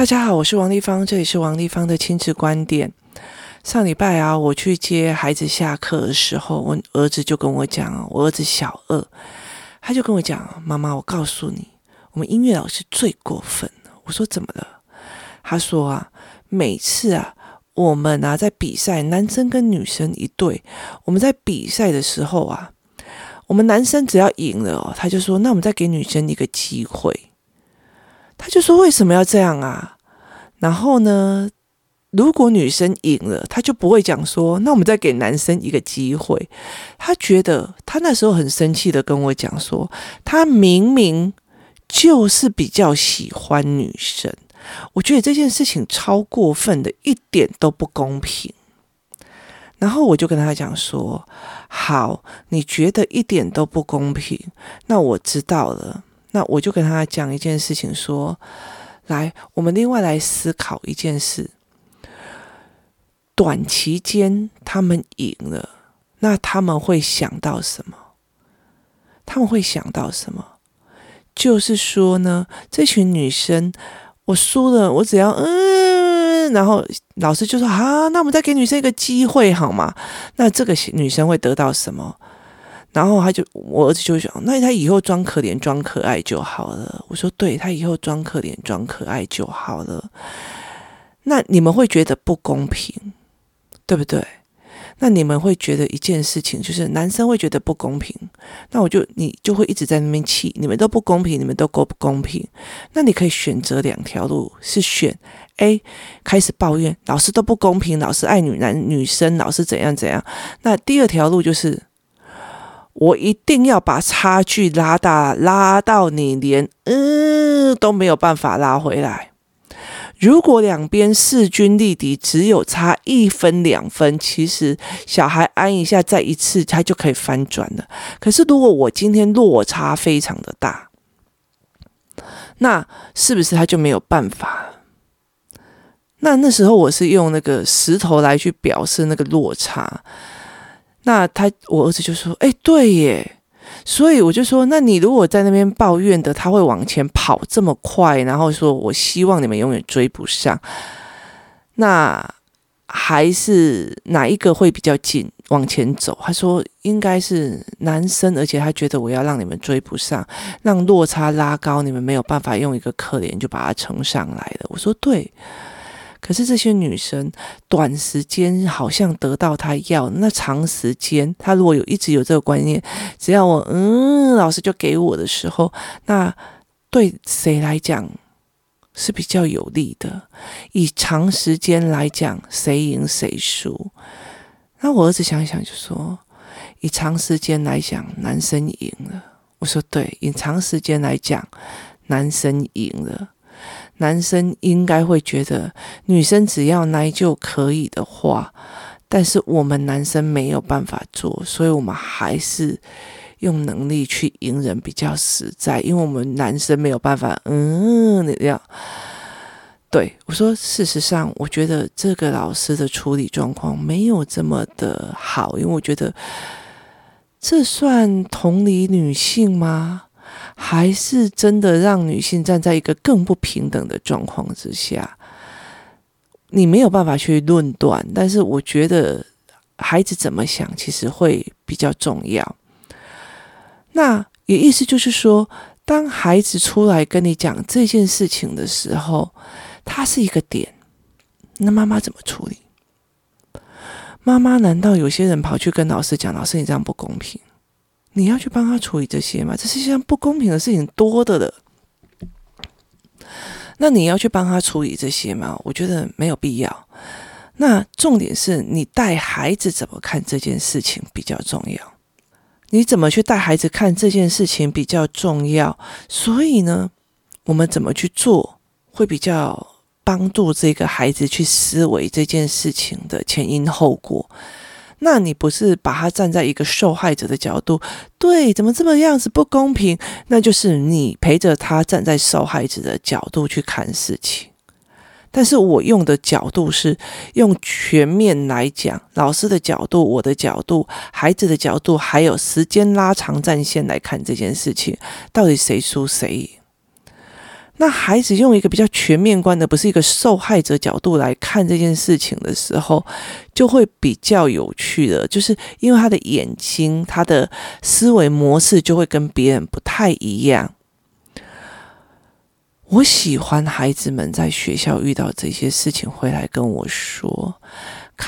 大家好，我是王丽芳，这里是王丽芳的亲子观点。上礼拜啊，我去接孩子下课的时候，我儿子就跟我讲，我儿子小二，他就跟我讲，妈妈，我告诉你，我们音乐老师最过分了。我说怎么了？他说啊，每次啊，我们啊在比赛，男生跟女生一对，我们在比赛的时候啊，我们男生只要赢了哦，他就说，那我们再给女生一个机会。他就说：“为什么要这样啊？”然后呢，如果女生赢了，他就不会讲说：“那我们再给男生一个机会。”他觉得他那时候很生气的跟我讲说：“他明明就是比较喜欢女生。”我觉得这件事情超过分的，一点都不公平。然后我就跟他讲说：“好，你觉得一点都不公平，那我知道了。”那我就跟他讲一件事情，说：“来，我们另外来思考一件事。短期间他们赢了，那他们会想到什么？他们会想到什么？就是说呢，这群女生，我输了，我只要嗯，然后老师就说：啊，那我们再给女生一个机会好吗？那这个女生会得到什么？”然后他就，我儿子就想，那他以后装可怜、装可爱就好了。我说，对，他以后装可怜、装可爱就好了。那你们会觉得不公平，对不对？那你们会觉得一件事情，就是男生会觉得不公平。那我就你就会一直在那边气，你们都不公平，你们都够不公平。那你可以选择两条路，是选 A，开始抱怨老师都不公平，老师爱女男女生，老师怎样怎样。那第二条路就是。我一定要把差距拉大，拉到你连嗯都没有办法拉回来。如果两边势均力敌，只有差一分两分，其实小孩安一下，再一次，他就可以翻转了。可是如果我今天落差非常的大，那是不是他就没有办法？那那时候我是用那个石头来去表示那个落差。那他，我儿子就说：“哎，对耶。”所以我就说：“那你如果在那边抱怨的，他会往前跑这么快，然后说我希望你们永远追不上，那还是哪一个会比较紧往前走？”他说：“应该是男生，而且他觉得我要让你们追不上，让落差拉高，你们没有办法用一个可怜就把它撑上来了。”我说：“对。”可是这些女生短时间好像得到她要，那长时间她如果有一直有这个观念，只要我嗯，老师就给我的时候，那对谁来讲是比较有利的？以长时间来讲，谁赢谁输？那我儿子想想就说，以长时间来讲，男生赢了。我说对，以长时间来讲，男生赢了。男生应该会觉得女生只要奶就可以的话，但是我们男生没有办法做，所以我们还是用能力去赢人比较实在，因为我们男生没有办法。嗯，你要对我说，事实上，我觉得这个老师的处理状况没有这么的好，因为我觉得这算同理女性吗？还是真的让女性站在一个更不平等的状况之下，你没有办法去论断。但是我觉得孩子怎么想，其实会比较重要。那也意思就是说，当孩子出来跟你讲这件事情的时候，他是一个点，那妈妈怎么处理？妈妈难道有些人跑去跟老师讲，老师你这样不公平？你要去帮他处理这些吗？这世界上不公平的事情多的了。那你要去帮他处理这些吗？我觉得没有必要。那重点是你带孩子怎么看这件事情比较重要。你怎么去带孩子看这件事情比较重要。所以呢，我们怎么去做会比较帮助这个孩子去思维这件事情的前因后果。那你不是把他站在一个受害者的角度，对，怎么这么样子不公平？那就是你陪着他站在受害者的角度去看事情。但是我用的角度是用全面来讲，老师的角度、我的角度、孩子的角度，还有时间拉长战线来看这件事情，到底谁输谁赢？那孩子用一个比较全面观的，不是一个受害者角度来看这件事情的时候，就会比较有趣的，就是因为他的眼睛、他的思维模式就会跟别人不太一样。我喜欢孩子们在学校遇到这些事情回来跟我说。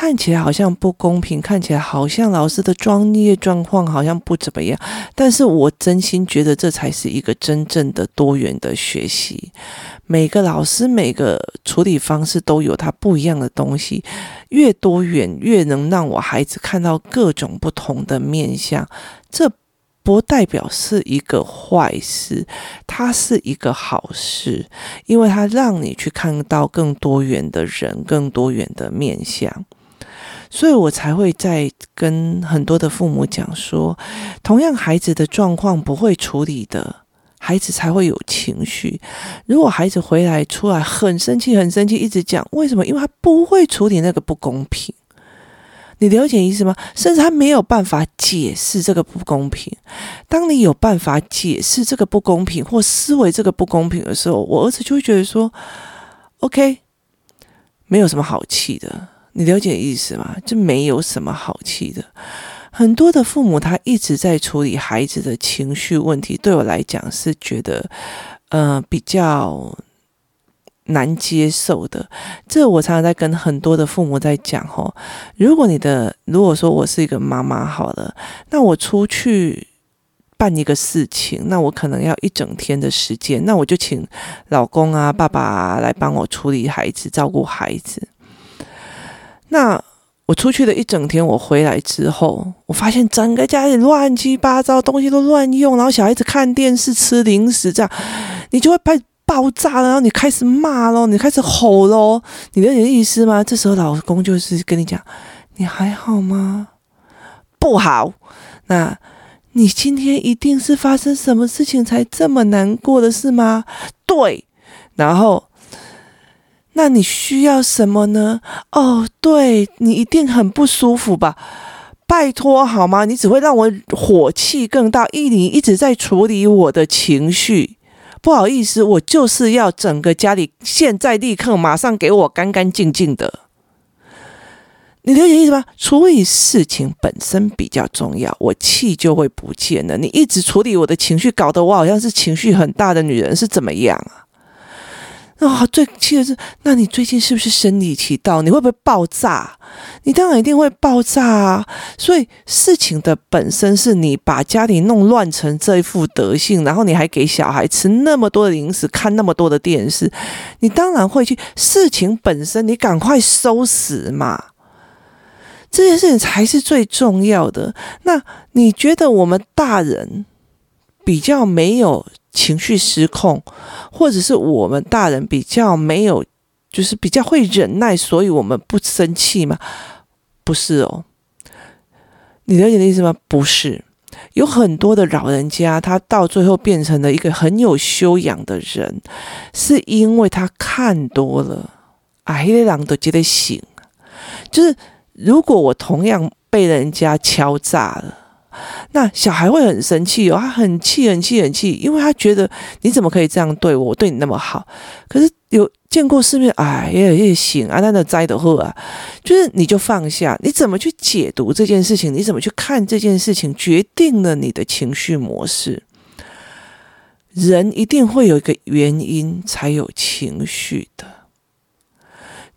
看起来好像不公平，看起来好像老师的专业状况好像不怎么样，但是我真心觉得这才是一个真正的多元的学习。每个老师每个处理方式都有他不一样的东西，越多元越能让我孩子看到各种不同的面相。这不代表是一个坏事，它是一个好事，因为它让你去看到更多元的人，更多元的面相。所以我才会在跟很多的父母讲说，同样孩子的状况不会处理的，孩子才会有情绪。如果孩子回来出来很生气、很生气，一直讲为什么？因为他不会处理那个不公平。你了解意思吗？甚至他没有办法解释这个不公平。当你有办法解释这个不公平或思维这个不公平的时候，我儿子就会觉得说：“OK，没有什么好气的。”你了解意思吗？就没有什么好气的。很多的父母他一直在处理孩子的情绪问题，对我来讲是觉得，呃，比较难接受的。这我常常在跟很多的父母在讲哦，如果你的，如果说我是一个妈妈好了，那我出去办一个事情，那我可能要一整天的时间，那我就请老公啊、爸爸来帮我处理孩子、照顾孩子。那我出去了一整天，我回来之后，我发现整个家里乱七八糟，东西都乱用，然后小孩子看电视、吃零食，这样你就会被爆炸了，然后你开始骂咯，你开始吼咯，你了解意思吗？这时候老公就是跟你讲：“你还好吗？不好。那你今天一定是发生什么事情才这么难过的是吗？对，然后。”那你需要什么呢？哦，对，你一定很不舒服吧？拜托好吗？你只会让我火气更大，一你一直在处理我的情绪。不好意思，我就是要整个家里现在立刻马上给我干干净净的。你了解意思吗？处理事情本身比较重要，我气就会不见了。你一直处理我的情绪，搞得我好像是情绪很大的女人，是怎么样啊？啊、哦，最气的是，那你最近是不是生理期到？你会不会爆炸？你当然一定会爆炸啊！所以事情的本身是你把家里弄乱成这一副德性，然后你还给小孩吃那么多的零食，看那么多的电视，你当然会去。事情本身，你赶快收拾嘛！这件事情才是最重要的。那你觉得我们大人比较没有？情绪失控，或者是我们大人比较没有，就是比较会忍耐，所以我们不生气吗？不是哦，你了解的意思吗？不是，有很多的老人家，他到最后变成了一个很有修养的人，是因为他看多了，啊，黑的狼都觉得醒，就是如果我同样被人家敲诈了。那小孩会很生气哦，他很气，很气，很气，因为他觉得你怎么可以这样对我？我对你那么好，可是有见过世面，哎，也也行啊，那那栽的货啊，就是你就放下，你怎么去解读这件事情？你怎么去看这件事情？决定了你的情绪模式。人一定会有一个原因才有情绪的。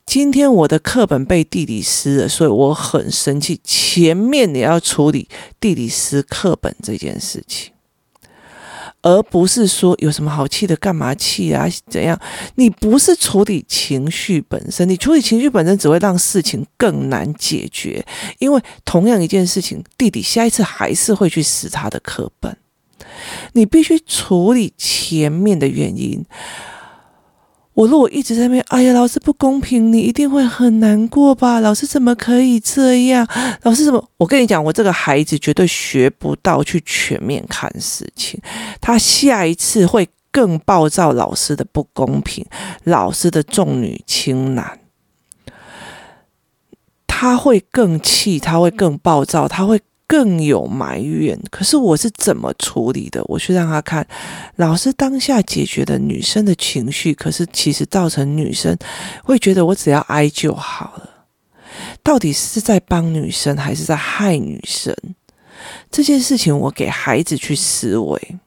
今天我的课本被地理撕了，所以我很生气。前面你要处理地理撕课本这件事情，而不是说有什么好气的，干嘛气啊？怎样？你不是处理情绪本身，你处理情绪本身只会让事情更难解决。因为同样一件事情，弟弟下一次还是会去撕他的课本。你必须处理前面的原因。我如果一直在那边，哎呀，老师不公平，你一定会很难过吧？老师怎么可以这样？老师怎么？我跟你讲，我这个孩子绝对学不到去全面看事情，他下一次会更暴躁，老师的不公平，老师的重女轻男，他会更气，他会更暴躁，他会更有埋怨。可是我是怎么处理的？我去让他看，老师当下解决的女生的情绪，可是其实造成女生会觉得我只要哀就好了。到底是在帮女生还是在害女生？这件事情我给孩子去思维。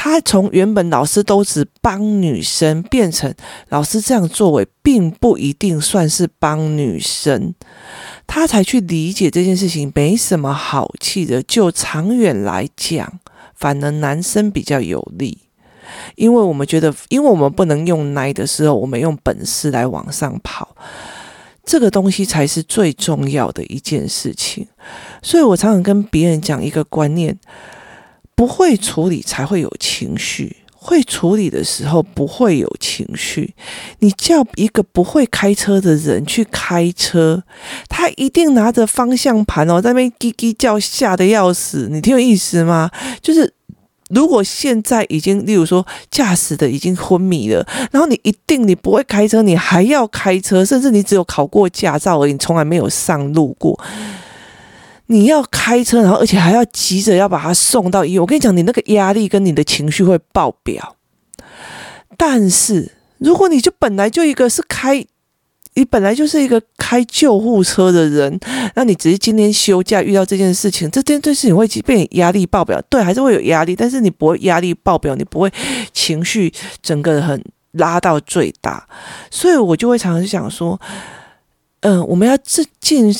他从原本老师都只帮女生，变成老师这样作为，并不一定算是帮女生。他才去理解这件事情没什么好气的。就长远来讲，反而男生比较有利，因为我们觉得，因为我们不能用奶的时候，我们用本事来往上跑。这个东西才是最重要的一件事情，所以我常常跟别人讲一个观念：不会处理才会有情绪，会处理的时候不会有情绪。你叫一个不会开车的人去开车，他一定拿着方向盘哦，在那边叽叽叫，吓得要死。你听有意思吗？就是。如果现在已经，例如说驾驶的已经昏迷了，然后你一定你不会开车，你还要开车，甚至你只有考过驾照而已，从来没有上路过，你要开车，然后而且还要急着要把他送到医院。我跟你讲，你那个压力跟你的情绪会爆表。但是如果你就本来就一个是开。你本来就是一个开救护车的人，那你只是今天休假遇到这件事情，这件这事情会被你压力爆表，对，还是会有压力，但是你不会压力爆表，你不会情绪整个很拉到最大，所以我就会常常想说，嗯、我们要自进。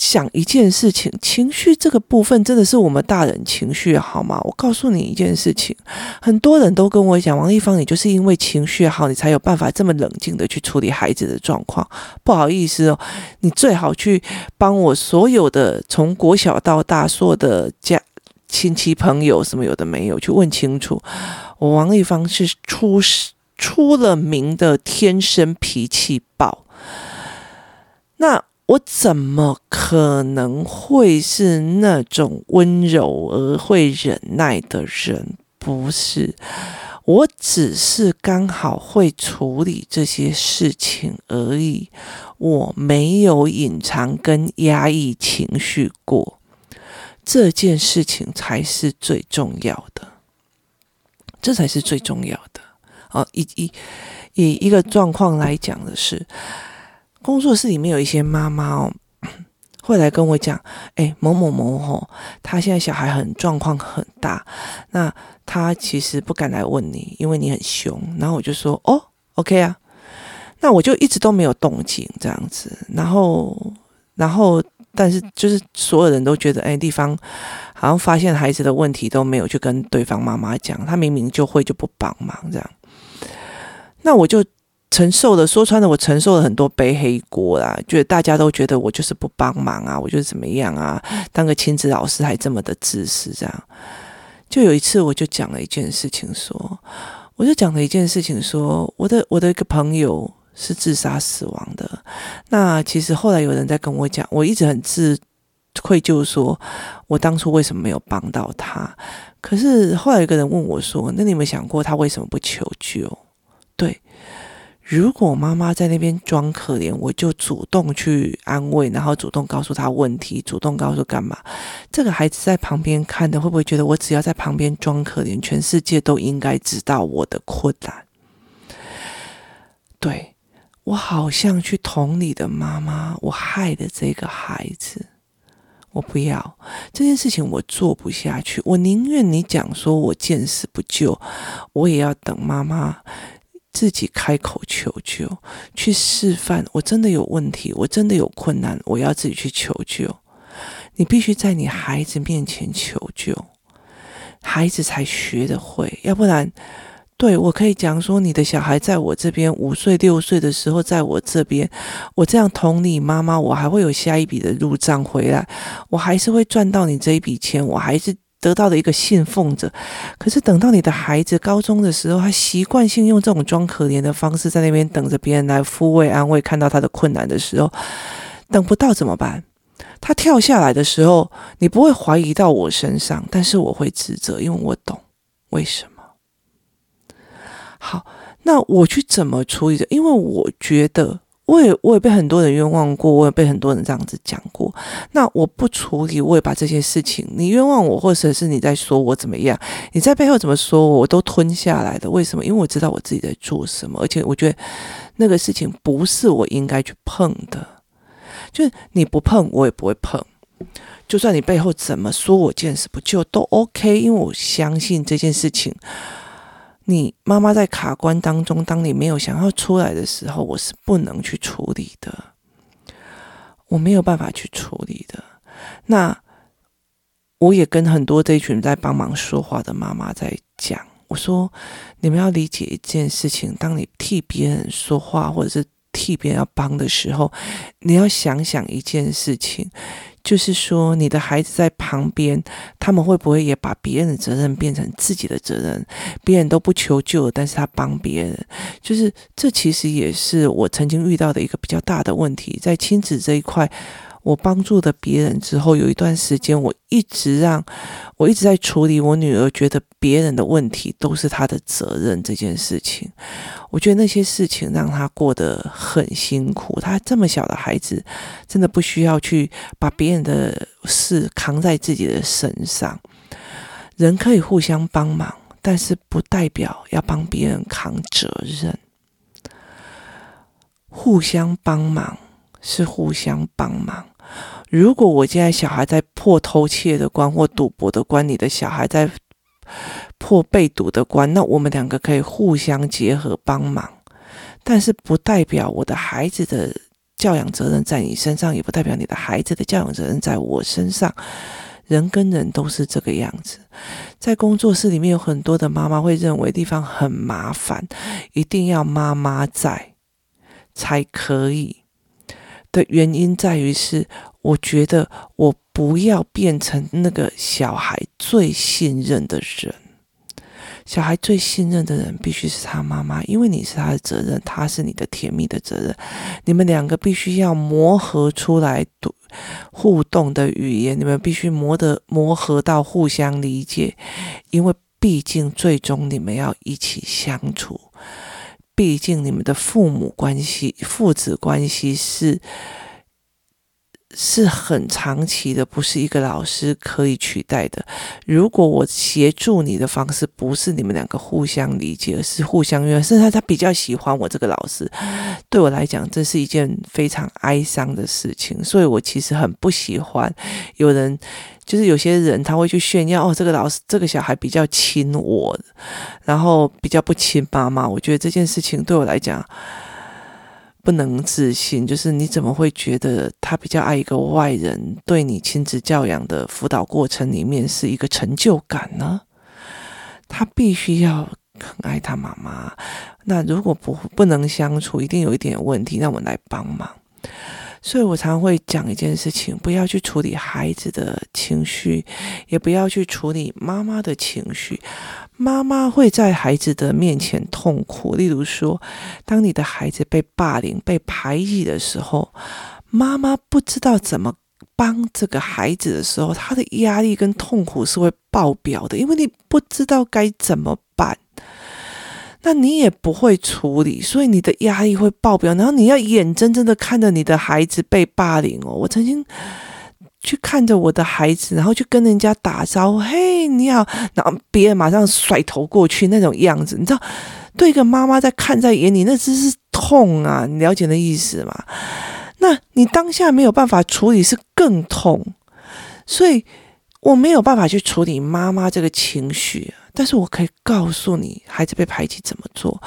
想一件事情，情绪这个部分真的是我们大人情绪好吗？我告诉你一件事情，很多人都跟我讲，王丽芳，你就是因为情绪好，你才有办法这么冷静的去处理孩子的状况。不好意思哦，你最好去帮我所有的从国小到大所有的家亲戚朋友什么有的没有去问清楚，我王丽芳是出出了名的天生脾气暴。那。我怎么可能会是那种温柔而会忍耐的人？不是，我只是刚好会处理这些事情而已。我没有隐藏跟压抑情绪过，这件事情才是最重要的。这才是最重要的。好，以以以一个状况来讲的是。工作室里面有一些妈妈哦，会来跟我讲，哎，某某某吼，他现在小孩很状况很大，那他其实不敢来问你，因为你很凶。然后我就说，哦，OK 啊，那我就一直都没有动静这样子。然后，然后，但是就是所有人都觉得，哎，地方好像发现孩子的问题都没有去跟对方妈妈讲，他明明就会就不帮忙这样。那我就。承受的，说穿了，我承受了很多背黑锅啦。觉得大家都觉得我就是不帮忙啊，我就是怎么样啊？当个亲子老师还这么的自私，这样。就有一次，我就讲了一件事情，说，我就讲了一件事情，说，我的我的一个朋友是自杀死亡的。那其实后来有人在跟我讲，我一直很自愧疚，说我当初为什么没有帮到他？可是后来有个人问我说，那你有没有想过他为什么不求救？对。如果妈妈在那边装可怜，我就主动去安慰，然后主动告诉他问题，主动告诉干嘛？这个孩子在旁边看的，会不会觉得我只要在旁边装可怜，全世界都应该知道我的困难？对，我好像去捅你的妈妈，我害的这个孩子，我不要这件事情，我做不下去。我宁愿你讲说我见死不救，我也要等妈妈。自己开口求救，去示范。我真的有问题，我真的有困难，我要自己去求救。你必须在你孩子面前求救，孩子才学得会。要不然，对，我可以讲说，你的小孩在我这边五岁六岁的时候，在我这边，我这样捅你妈妈，我还会有下一笔的入账回来，我还是会赚到你这一笔钱，我还是。得到的一个信奉者，可是等到你的孩子高中的时候，他习惯性用这种装可怜的方式在那边等着别人来抚慰安慰，看到他的困难的时候，等不到怎么办？他跳下来的时候，你不会怀疑到我身上，但是我会自责，因为我懂为什么。好，那我去怎么处理的？因为我觉得。我也我也被很多人冤枉过，我也被很多人这样子讲过。那我不处理，我也把这些事情，你冤枉我，或者是你在说我怎么样，你在背后怎么说我，我都吞下来的。为什么？因为我知道我自己在做什么，而且我觉得那个事情不是我应该去碰的。就是你不碰，我也不会碰。就算你背后怎么说我见死不救都 OK，因为我相信这件事情。你妈妈在卡关当中，当你没有想要出来的时候，我是不能去处理的，我没有办法去处理的。那我也跟很多这一群在帮忙说话的妈妈在讲，我说你们要理解一件事情，当你替别人说话，或者是替别人要帮的时候，你要想想一件事情。就是说，你的孩子在旁边，他们会不会也把别人的责任变成自己的责任？别人都不求救，但是他帮别人，就是这其实也是我曾经遇到的一个比较大的问题，在亲子这一块。我帮助的别人之后，有一段时间，我一直让我一直在处理我女儿觉得别人的问题都是她的责任这件事情。我觉得那些事情让她过得很辛苦。她这么小的孩子，真的不需要去把别人的事扛在自己的身上。人可以互相帮忙，但是不代表要帮别人扛责任。互相帮忙。是互相帮忙。如果我现在小孩在破偷窃的关或赌博的关，你的小孩在破被赌的关，那我们两个可以互相结合帮忙。但是不代表我的孩子的教养责任在你身上，也不代表你的孩子的教养责任在我身上。人跟人都是这个样子。在工作室里面，有很多的妈妈会认为地方很麻烦，一定要妈妈在才可以。的原因在于是，我觉得我不要变成那个小孩最信任的人。小孩最信任的人必须是他妈妈，因为你是他的责任，他是你的甜蜜的责任。你们两个必须要磨合出来互动的语言，你们必须磨得磨合到互相理解，因为毕竟最终你们要一起相处。毕竟你们的父母关系、父子关系是是很长期的，不是一个老师可以取代的。如果我协助你的方式不是你们两个互相理解，而是互相怨，甚至他他比较喜欢我这个老师，对我来讲，这是一件非常哀伤的事情。所以我其实很不喜欢有人。就是有些人他会去炫耀哦，这个老师这个小孩比较亲我，然后比较不亲妈妈。我觉得这件事情对我来讲不能自信。就是你怎么会觉得他比较爱一个外人，对你亲子教养的辅导过程里面是一个成就感呢？他必须要很爱他妈妈。那如果不不能相处，一定有一点问题，那我们来帮忙。所以我常会讲一件事情：不要去处理孩子的情绪，也不要去处理妈妈的情绪。妈妈会在孩子的面前痛苦。例如说，当你的孩子被霸凌、被排挤的时候，妈妈不知道怎么帮这个孩子的时候，他的压力跟痛苦是会爆表的，因为你不知道该怎么办。那你也不会处理，所以你的压力会爆表，然后你要眼睁睁的看着你的孩子被霸凌哦。我曾经去看着我的孩子，然后去跟人家打招呼，嘿，你好，然后别人马上甩头过去那种样子，你知道，对一个妈妈在看在眼里，那真是痛啊！你了解那意思吗？那你当下没有办法处理，是更痛，所以我没有办法去处理妈妈这个情绪。但是我可以告诉你，孩子被排挤怎么做，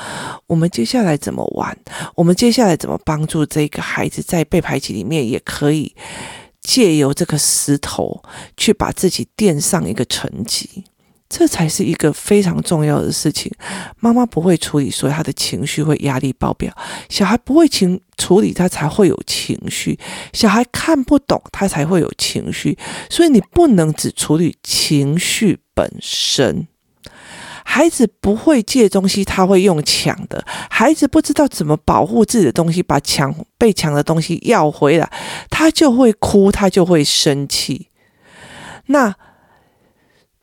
我们接下来怎么玩，我们接下来怎么帮助这个孩子在被排挤里面，也可以借由这个石头去把自己垫上一个层级，这才是一个非常重要的事情。妈妈不会处理，所以他的情绪会压力爆表；小孩不会情处理，他才会有情绪；小孩看不懂，他才会有情绪。所以你不能只处理情绪本身。孩子不会借东西，他会用抢的。孩子不知道怎么保护自己的东西，把抢被抢的东西要回来，他就会哭，他就会生气。那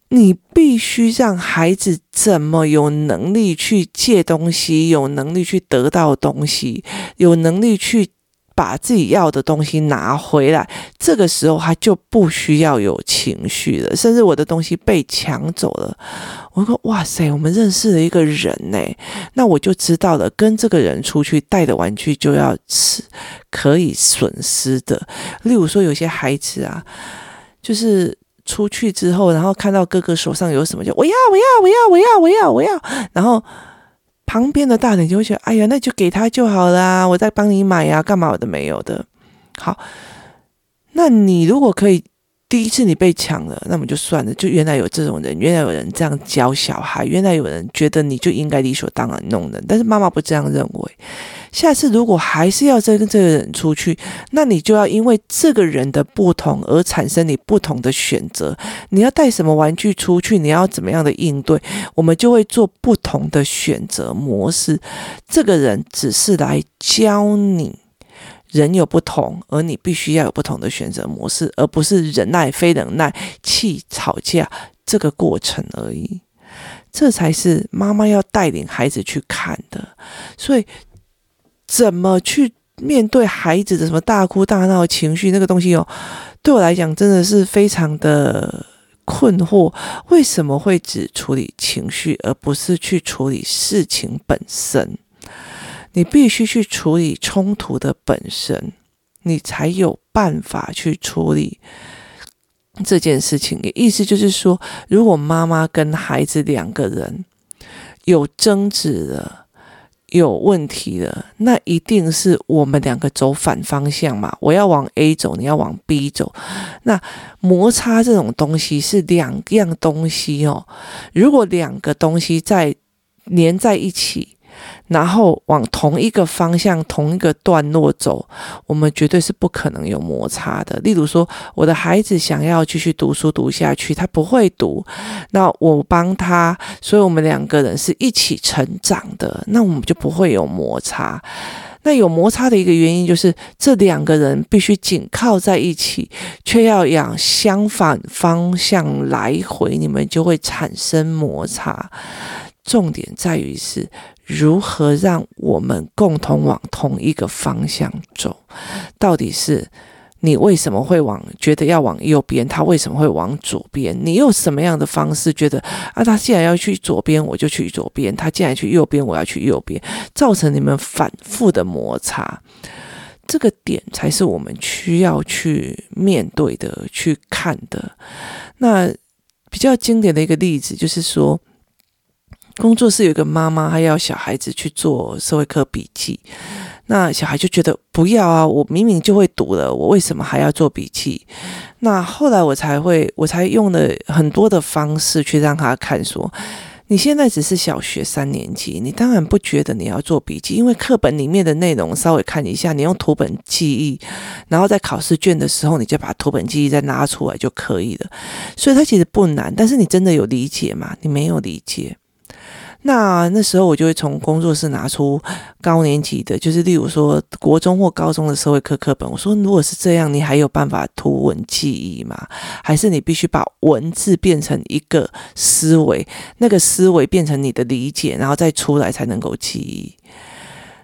你必须让孩子怎么有能力去借东西，有能力去得到东西，有能力去把自己要的东西拿回来，这个时候他就不需要有情绪了。甚至我的东西被抢走了，我说哇塞，我们认识了一个人呢，那我就知道了，跟这个人出去带的玩具就要吃可以损失的。例如说，有些孩子啊，就是出去之后，然后看到哥哥手上有什么，就我要我要我要我要我要我要，然后。旁边的大人就会觉得，哎呀，那就给他就好啦，我再帮你买呀，干嘛我都没有的。好，那你如果可以。第一次你被抢了，那么就算了。就原来有这种人，原来有人这样教小孩，原来有人觉得你就应该理所当然弄人。但是妈妈不这样认为。下次如果还是要再跟这个人出去，那你就要因为这个人的不同而产生你不同的选择。你要带什么玩具出去？你要怎么样的应对？我们就会做不同的选择模式。这个人只是来教你。人有不同，而你必须要有不同的选择模式，而不是忍耐、非忍耐、气、吵架这个过程而已。这才是妈妈要带领孩子去看的。所以，怎么去面对孩子的什么大哭大闹情绪那个东西哦，对我来讲真的是非常的困惑。为什么会只处理情绪，而不是去处理事情本身？你必须去处理冲突的本身，你才有办法去处理这件事情。意思就是说，如果妈妈跟孩子两个人有争执了、有问题了，那一定是我们两个走反方向嘛。我要往 A 走，你要往 B 走。那摩擦这种东西是两样东西哦。如果两个东西在粘在一起，然后往同一个方向、同一个段落走，我们绝对是不可能有摩擦的。例如说，我的孩子想要继续读书读下去，他不会读，那我帮他，所以我们两个人是一起成长的，那我们就不会有摩擦。那有摩擦的一个原因就是，这两个人必须紧靠在一起，却要往相反方向来回，你们就会产生摩擦。重点在于是。如何让我们共同往同一个方向走？到底是你为什么会往觉得要往右边？他为什么会往左边？你用什么样的方式觉得啊？他既然要去左边，我就去左边；他既然去右边，我要去右边，造成你们反复的摩擦。这个点才是我们需要去面对的、去看的。那比较经典的一个例子就是说。工作室有一个妈妈，她要小孩子去做社会科笔记，那小孩就觉得不要啊，我明明就会读了，我为什么还要做笔记？那后来我才会，我才用了很多的方式去让他看说，你现在只是小学三年级，你当然不觉得你要做笔记，因为课本里面的内容稍微看一下，你用图本记忆，然后在考试卷的时候，你就把图本记忆再拿出来就可以了。所以它其实不难，但是你真的有理解吗？你没有理解。那那时候我就会从工作室拿出高年级的，就是例如说国中或高中的社会课课本。我说，如果是这样，你还有办法图文记忆吗？还是你必须把文字变成一个思维，那个思维变成你的理解，然后再出来才能够记忆？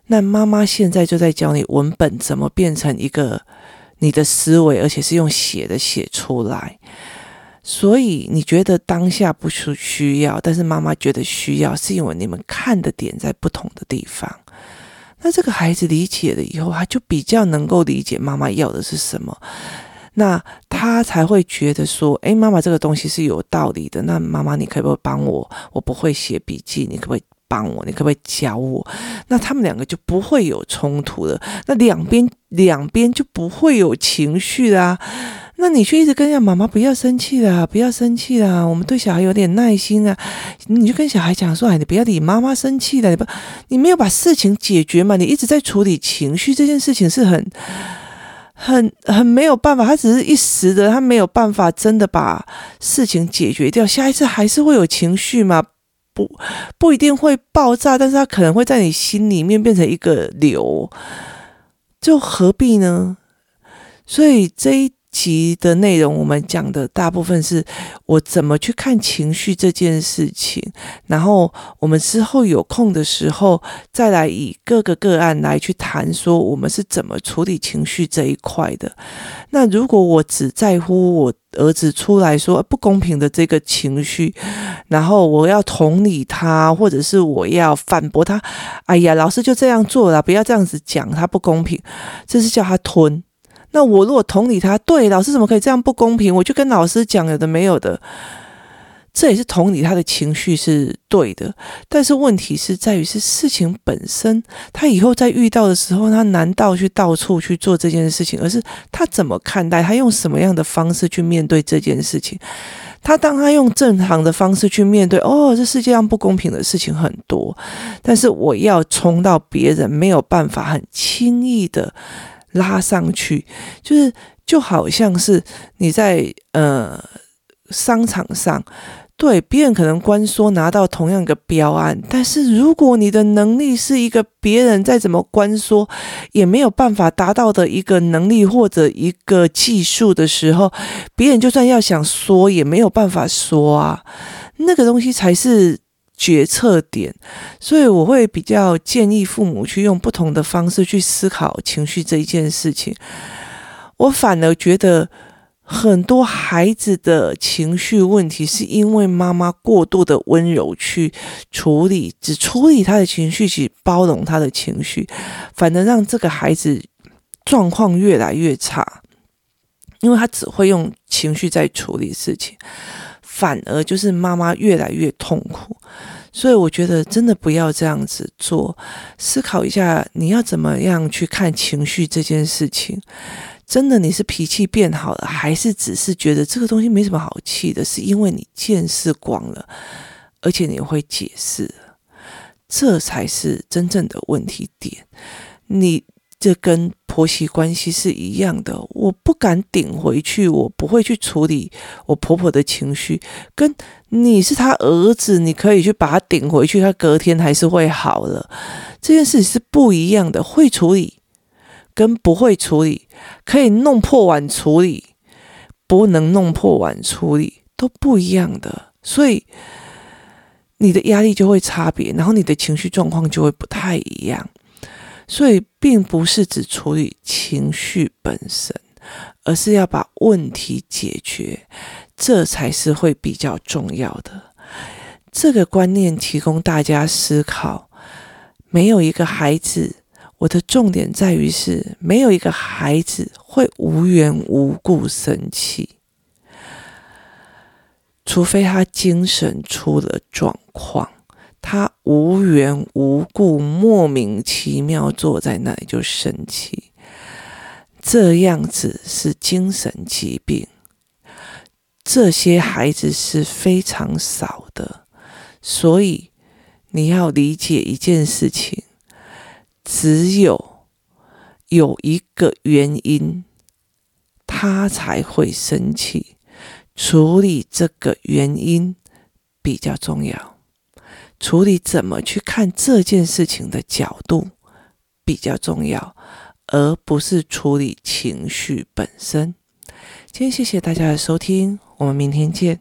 那妈妈现在就在教你文本怎么变成一个你的思维，而且是用写的写出来。所以你觉得当下不需需要，但是妈妈觉得需要，是因为你们看的点在不同的地方。那这个孩子理解了以后，他就比较能够理解妈妈要的是什么，那他才会觉得说：“诶，妈妈这个东西是有道理的。那妈妈，你可不可以帮我？我不会写笔记，你可不可以帮我？你可不可以教我？”那他们两个就不会有冲突了。那两边两边就不会有情绪啦。那你却一直跟人家妈妈不要生气啦，不要生气啦，我们对小孩有点耐心啊。你就跟小孩讲说，哎，你不要理妈妈生气了，你不，你没有把事情解决嘛？你一直在处理情绪，这件事情是很、很、很没有办法，他只是一时的，他没有办法真的把事情解决掉。下一次还是会有情绪嘛？不，不一定会爆炸，但是他可能会在你心里面变成一个瘤，就何必呢？所以这一。集的内容，我们讲的大部分是我怎么去看情绪这件事情，然后我们之后有空的时候再来以各个个案来去谈，说我们是怎么处理情绪这一块的。那如果我只在乎我儿子出来说不公平的这个情绪，然后我要同理他，或者是我要反驳他，哎呀，老师就这样做了，不要这样子讲，他不公平，这是叫他吞。那我如果同理他，对，老师怎么可以这样不公平？我就跟老师讲有的没有的，这也是同理他的情绪是对的。但是问题是在于是事情本身，他以后在遇到的时候，他难道去到处去做这件事情，而是他怎么看待，他用什么样的方式去面对这件事情？他当他用正常的方式去面对，哦，这世界上不公平的事情很多，但是我要冲到别人没有办法很轻易的。拉上去，就是就好像是你在呃商场上，对别人可能关说拿到同样一个标案，但是如果你的能力是一个别人再怎么关说也没有办法达到的一个能力或者一个技术的时候，别人就算要想说也没有办法说啊，那个东西才是。决策点，所以我会比较建议父母去用不同的方式去思考情绪这一件事情。我反而觉得很多孩子的情绪问题，是因为妈妈过度的温柔去处理，只处理他的情绪，去包容他的情绪，反而让这个孩子状况越来越差，因为他只会用情绪在处理事情。反而就是妈妈越来越痛苦，所以我觉得真的不要这样子做。思考一下，你要怎么样去看情绪这件事情？真的你是脾气变好了，还是只是觉得这个东西没什么好气的？是因为你见识广了，而且你会解释，这才是真正的问题点。你。这跟婆媳关系是一样的，我不敢顶回去，我不会去处理我婆婆的情绪。跟你是他儿子，你可以去把他顶回去，他隔天还是会好了。这件事是不一样的，会处理跟不会处理，可以弄破碗处理，不能弄破碗处理都不一样的，所以你的压力就会差别，然后你的情绪状况就会不太一样。所以，并不是只处理情绪本身，而是要把问题解决，这才是会比较重要的。这个观念提供大家思考。没有一个孩子，我的重点在于是，没有一个孩子会无缘无故生气，除非他精神出了状况。他无缘无故、莫名其妙坐在那里就生气，这样子是精神疾病。这些孩子是非常少的，所以你要理解一件事情：只有有一个原因，他才会生气。处理这个原因比较重要。处理怎么去看这件事情的角度比较重要，而不是处理情绪本身。今天谢谢大家的收听，我们明天见。